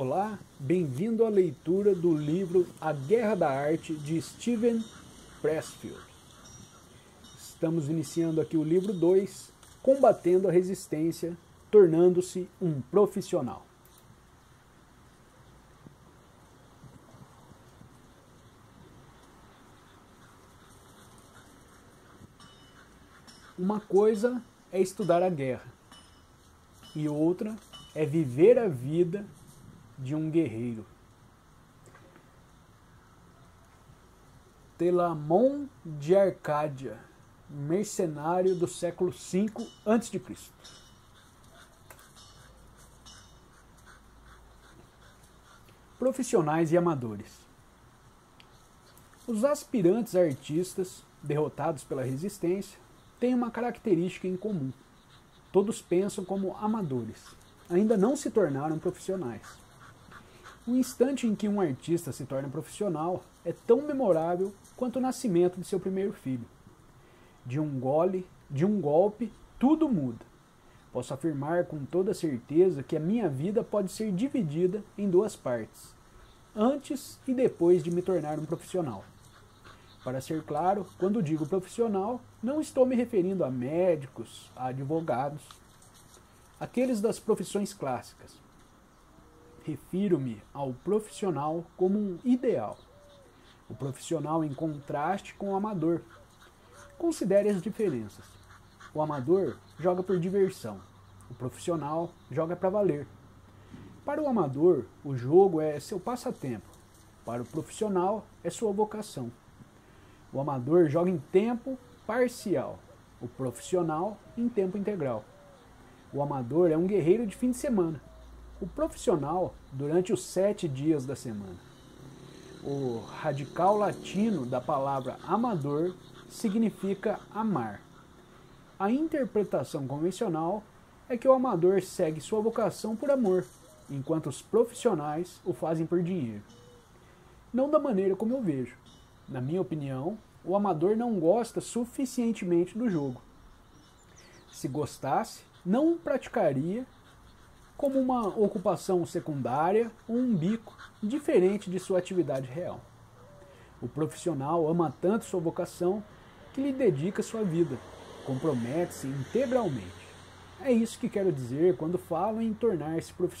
Olá, bem-vindo à leitura do livro A Guerra da Arte de Steven Pressfield. Estamos iniciando aqui o livro 2, Combatendo a Resistência, tornando-se um profissional. Uma coisa é estudar a guerra e outra é viver a vida de um guerreiro. Telamon de Arcádia, mercenário do século V a.C. Profissionais e amadores. Os aspirantes artistas, derrotados pela resistência, têm uma característica em comum. Todos pensam como amadores, ainda não se tornaram profissionais. O instante em que um artista se torna profissional é tão memorável quanto o nascimento de seu primeiro filho. De um gole, de um golpe, tudo muda. Posso afirmar com toda certeza que a minha vida pode ser dividida em duas partes, antes e depois de me tornar um profissional. Para ser claro, quando digo profissional, não estou me referindo a médicos, a advogados, aqueles das profissões clássicas. Refiro-me ao profissional como um ideal. O profissional em contraste com o amador. Considere as diferenças. O amador joga por diversão. O profissional joga para valer. Para o amador, o jogo é seu passatempo. Para o profissional, é sua vocação. O amador joga em tempo parcial, o profissional em tempo integral. O amador é um guerreiro de fim de semana, o profissional durante os sete dias da semana. O radical latino da palavra amador significa amar. A interpretação convencional é que o amador segue sua vocação por amor, enquanto os profissionais o fazem por dinheiro. Não da maneira como eu vejo. Na minha opinião, o amador não gosta suficientemente do jogo. Se gostasse, não praticaria como uma ocupação secundária ou um bico diferente de sua atividade real. O profissional ama tanto sua vocação que lhe dedica sua vida, compromete-se integralmente. É isso que quero dizer quando falo em tornar-se profissional.